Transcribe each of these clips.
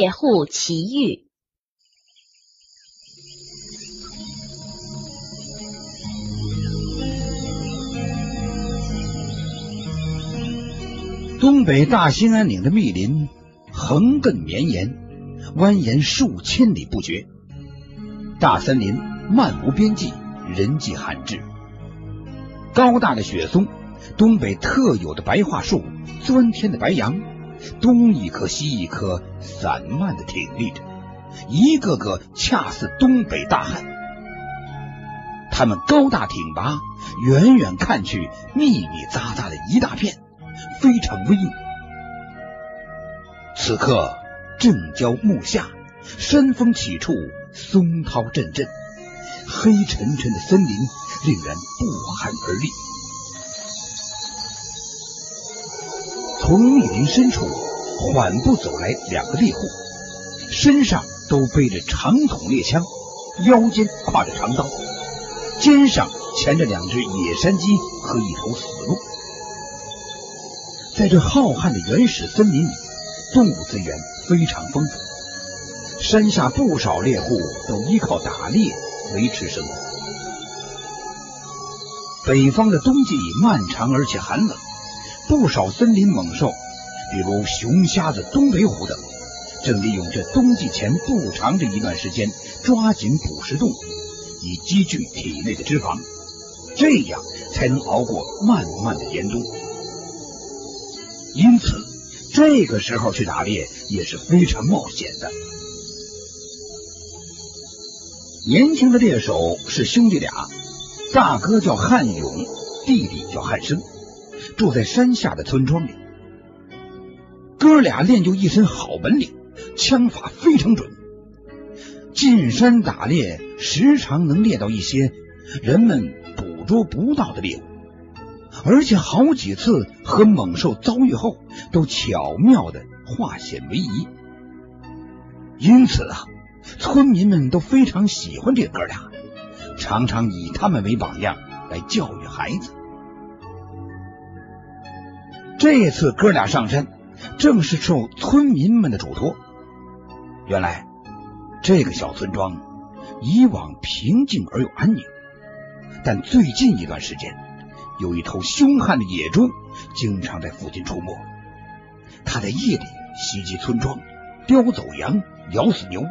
猎户奇遇。东北大兴安岭的密林横亘绵延，蜿蜒数千里不绝。大森林漫无边际，人迹罕至。高大的雪松，东北特有的白桦树，钻天的白杨，东一棵西一棵，散漫的挺立着，一个个恰似东北大汉。他们高大挺拔，远远看去密密匝匝的一大片。非常威武。此刻正交暮夏，山峰起处，松涛阵阵，黑沉沉的森林令人不寒而栗。从密林深处缓步走来两个猎户，身上都背着长筒猎枪，腰间挎着长刀，肩上牵着两只野山鸡和一头死鹿。在这浩瀚的原始森林里，动物资源非常丰富。山下不少猎户都依靠打猎维持生活。北方的冬季漫长而且寒冷，不少森林猛兽，比如熊瞎子、东北虎等，正利用这冬季前不长的一段时间，抓紧捕食动物，以积聚体内的脂肪，这样才能熬过漫漫的严冬。因此，这个时候去打猎也是非常冒险的。年轻的猎手是兄弟俩，大哥叫汉勇，弟弟叫汉生，住在山下的村庄里。哥俩练就一身好本领，枪法非常准。进山打猎，时常能猎到一些人们捕捉不到的猎物。而且好几次和猛兽遭遇后，都巧妙的化险为夷。因此啊，村民们都非常喜欢这哥俩，常常以他们为榜样来教育孩子。这次哥俩上山，正是受村民们的嘱托。原来，这个小村庄以往平静而又安宁，但最近一段时间。有一头凶悍的野猪，经常在附近出没。它在夜里袭击村庄，叼走羊，咬死牛，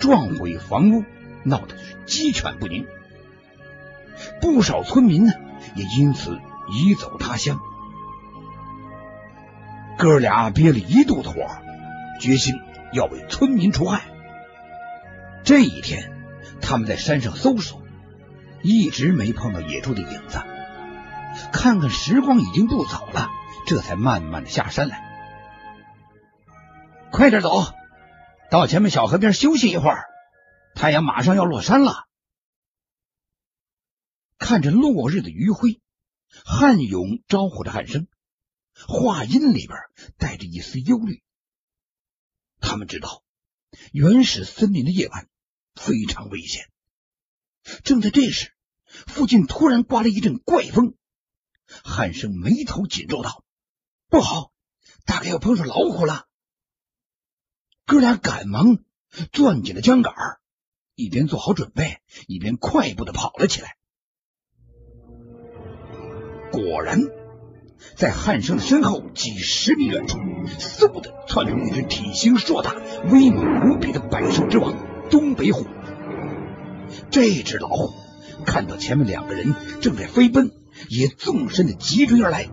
撞毁房屋，闹得鸡犬不宁。不少村民呢，也因此移走他乡。哥俩憋了一肚子火，决心要为村民除害。这一天，他们在山上搜索，一直没碰到野猪的影子。看看时光已经不早了，这才慢慢的下山来。快点走，到前面小河边休息一会儿，太阳马上要落山了。看着落日的余晖，汉勇招呼着汉生，话音里边带着一丝忧虑。他们知道，原始森林的夜晚非常危险。正在这时，附近突然刮了一阵怪风。汉生眉头紧皱道：“不好，大概要碰上老虎了。”哥俩赶忙攥紧了缰杆，一边做好准备，一边快步的跑了起来。果然，在汉生的身后几十米远处，嗖的窜出一只体型硕大、威猛无比的百兽之王——东北虎。这只老虎看到前面两个人正在飞奔。也纵身的急追而来，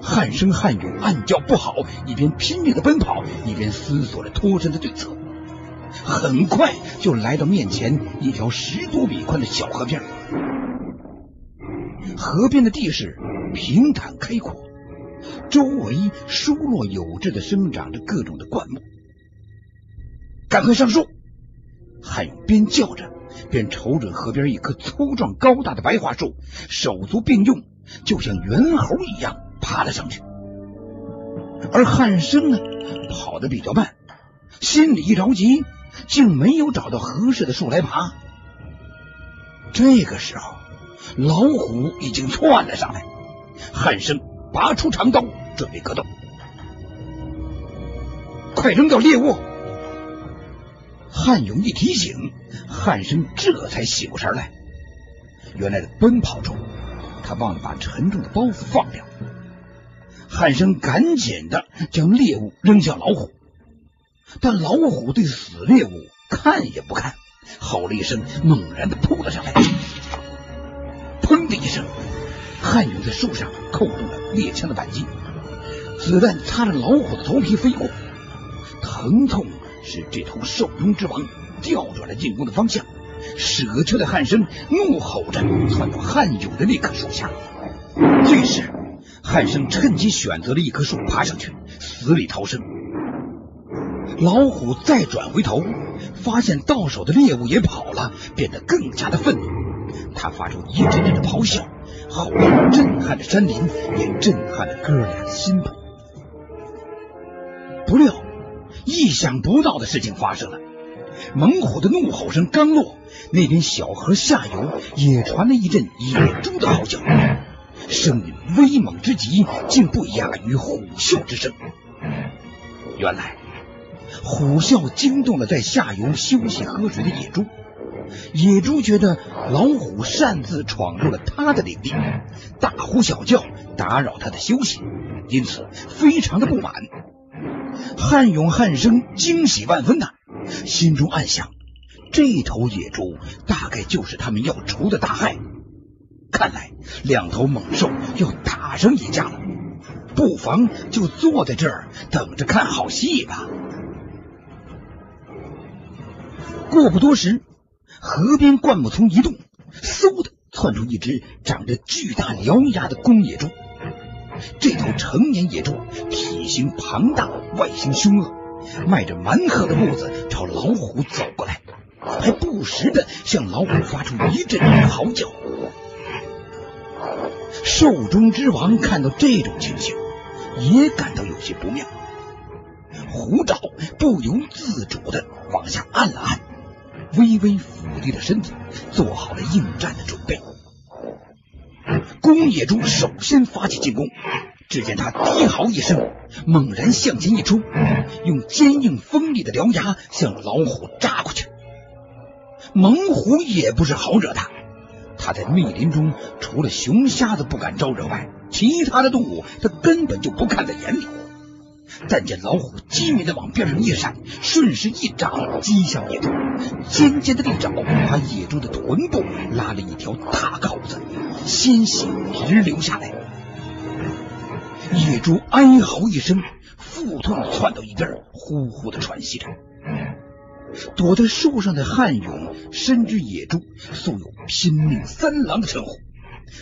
汉生、汉勇暗叫不好，一边拼命的奔跑，一边思索着脱身的对策。很快就来到面前一条十多米宽的小河边，河边的地势平坦开阔，周围疏落有致的生长着各种的灌木。赶快上树！汉勇边叫着。边瞅准河边一棵粗壮高大的白桦树，手足并用，就像猿猴一样爬了上去。而汉生呢，跑得比较慢，心里一着急，竟没有找到合适的树来爬。这个时候，老虎已经窜了上来，汉生拔出长刀，准备格斗。快扔掉猎物！汉勇一提醒，汉生这才醒过神来。原来在奔跑中，他忘了把沉重的包袱放掉。汉生赶紧的将猎物扔向老虎，但老虎对死猎物看也不看，吼了一声，猛然的扑了上来。的一声，汉勇在树上扣动了猎枪的扳机，子弹擦着老虎的头皮飞过，疼痛使这头兽中之王调转了进攻的方向。舍去的汉生，怒吼着窜到汉勇的那棵树下。这时，汉生趁机选择了一棵树爬上去，死里逃生。老虎再转回头，发现到手的猎物也跑了，变得更加的愤怒。他发出一阵阵的咆哮，吼声震撼着山林，也震撼了哥俩的心。不料，意想不到的事情发生了。猛虎的怒吼声刚落，那边小河下游也传来一阵野猪的嚎叫，声音威猛之极，竟不亚于虎啸之声。原来，虎啸惊动了在下游休息喝水的野猪，野猪觉得老虎擅自闯入了他的领地，大呼小叫，打扰他的休息，因此非常的不满。汉勇、汉生惊喜万分呐。心中暗想：这头野猪大概就是他们要除的大害。看来两头猛兽要打上一架了，不妨就坐在这儿等着看好戏吧。过不多时，河边灌木丛一动，嗖的窜出一只长着巨大獠牙的公野猪。这头成年野猪体型庞大，外形凶恶。迈着蛮横的步子朝老虎走过来，还不时的向老虎发出一阵嚎叫。兽中之王看到这种情形，也感到有些不妙。虎爪不由自主的往下按了按，微微俯低了身子，做好了应战的准备。公野猪首先发起进攻。只见他低嚎一声，猛然向前一冲，用坚硬锋利的獠牙向老虎扎过去。猛虎也不是好惹的，他在密林中除了熊瞎子不敢招惹外，其他的动物他根本就不看在眼里。但见老虎机敏的往边上一闪，顺势一掌击向野猪，尖尖的利爪把野猪的臀部拉了一条大口子，鲜血直流下来。野猪哀嚎一声，腹痛窜到一边，呼呼的喘息着。躲在树上的汉勇深知野猪素有“拼命三郎”的称呼，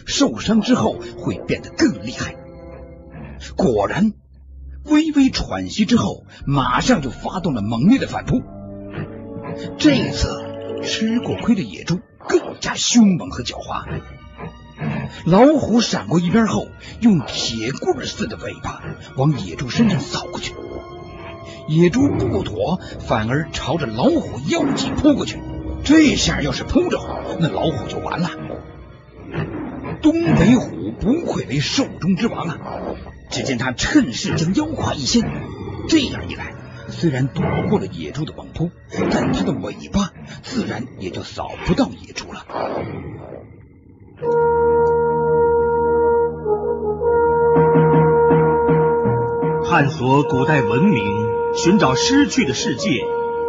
受伤之后会变得更厉害。果然，微微喘息之后，马上就发动了猛烈的反扑。这一次吃过亏的野猪更加凶猛和狡猾。老虎闪过一边后，用铁棍似的尾巴往野猪身上扫过去。野猪不躲，反而朝着老虎腰际扑过去。这下要是扑着，那老虎就完了。东北虎不愧为兽中之王啊！只见他趁势将腰胯一掀，这样一来，虽然躲过了野猪的猛扑，但他的尾巴自然也就扫不到野猪了。探索古代文明，寻找失去的世界，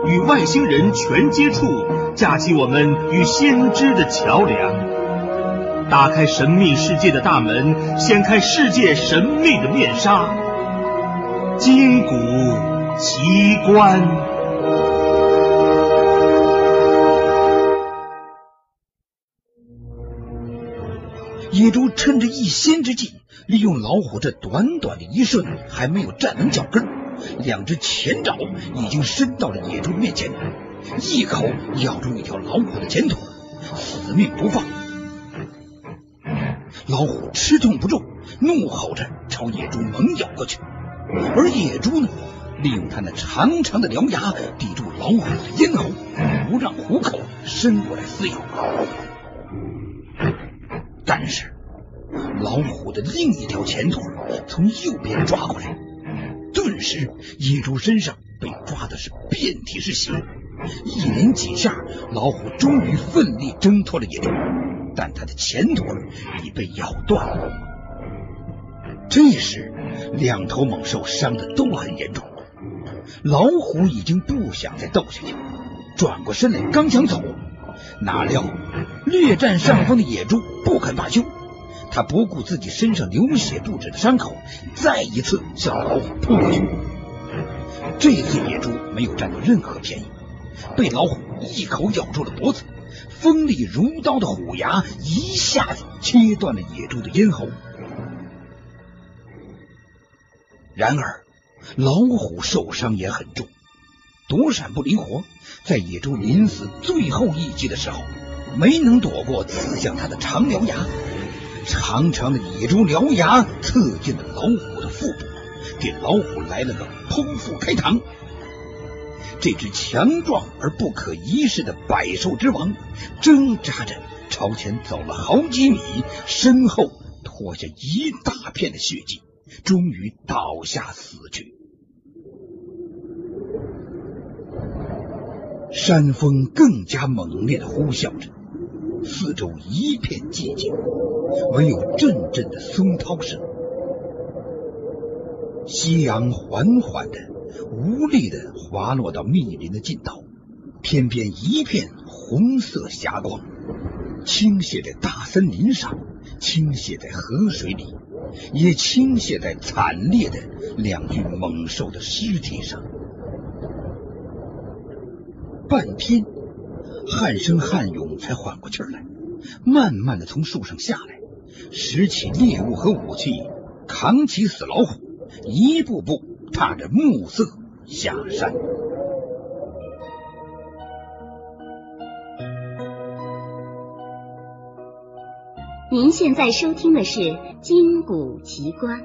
与外星人全接触，架起我们与先知的桥梁，打开神秘世界的大门，掀开世界神秘的面纱，金古奇观。野猪趁着一先之际，利用老虎这短短的一瞬还没有站稳脚跟，两只前爪已经伸到了野猪面前，一口咬住一条老虎的前腿，死命不放。老虎吃痛不中，怒吼着朝野猪猛咬过去，而野猪呢，利用它那长长的獠牙抵住老虎的咽喉，不让虎口伸过来撕咬。但是，老虎的另一条前腿从右边抓过来，顿时野猪身上被抓的是遍体是血，一连几下，老虎终于奋力挣脱了野猪，但它的前腿已被咬断了。这时，两头猛兽伤的都很严重，老虎已经不想再斗下去，转过身来刚想走，哪料略占上风的野猪不肯罢休，他不顾自己身上流血不止的伤口，再一次向老虎扑过去。这次野猪没有占到任何便宜。被老虎一口咬住了脖子，锋利如刀的虎牙一下子切断了野猪的咽喉。然而，老虎受伤也很重，躲闪不灵活，在野猪临死最后一击的时候，没能躲过刺向它的长獠牙。长长的野猪獠牙刺进了老虎的腹部，给老虎来了个剖腹开膛。这只强壮而不可一世的百兽之王，挣扎着朝前走了好几米，身后拖下一大片的血迹，终于倒下死去。山风更加猛烈的呼啸着，四周一片寂静，唯有阵阵的松涛声。夕阳缓缓的。无力的滑落到密林的尽头，天边一片红色霞光，倾泻在大森林上，倾泻在河水里，也倾泻在惨烈的两具猛兽的尸体上。半天，汉生汉勇才缓过气来，慢慢的从树上下来，拾起猎物和武器，扛起死老虎，一步步踏着暮色。下山。您现在收听的是《金谷奇观》。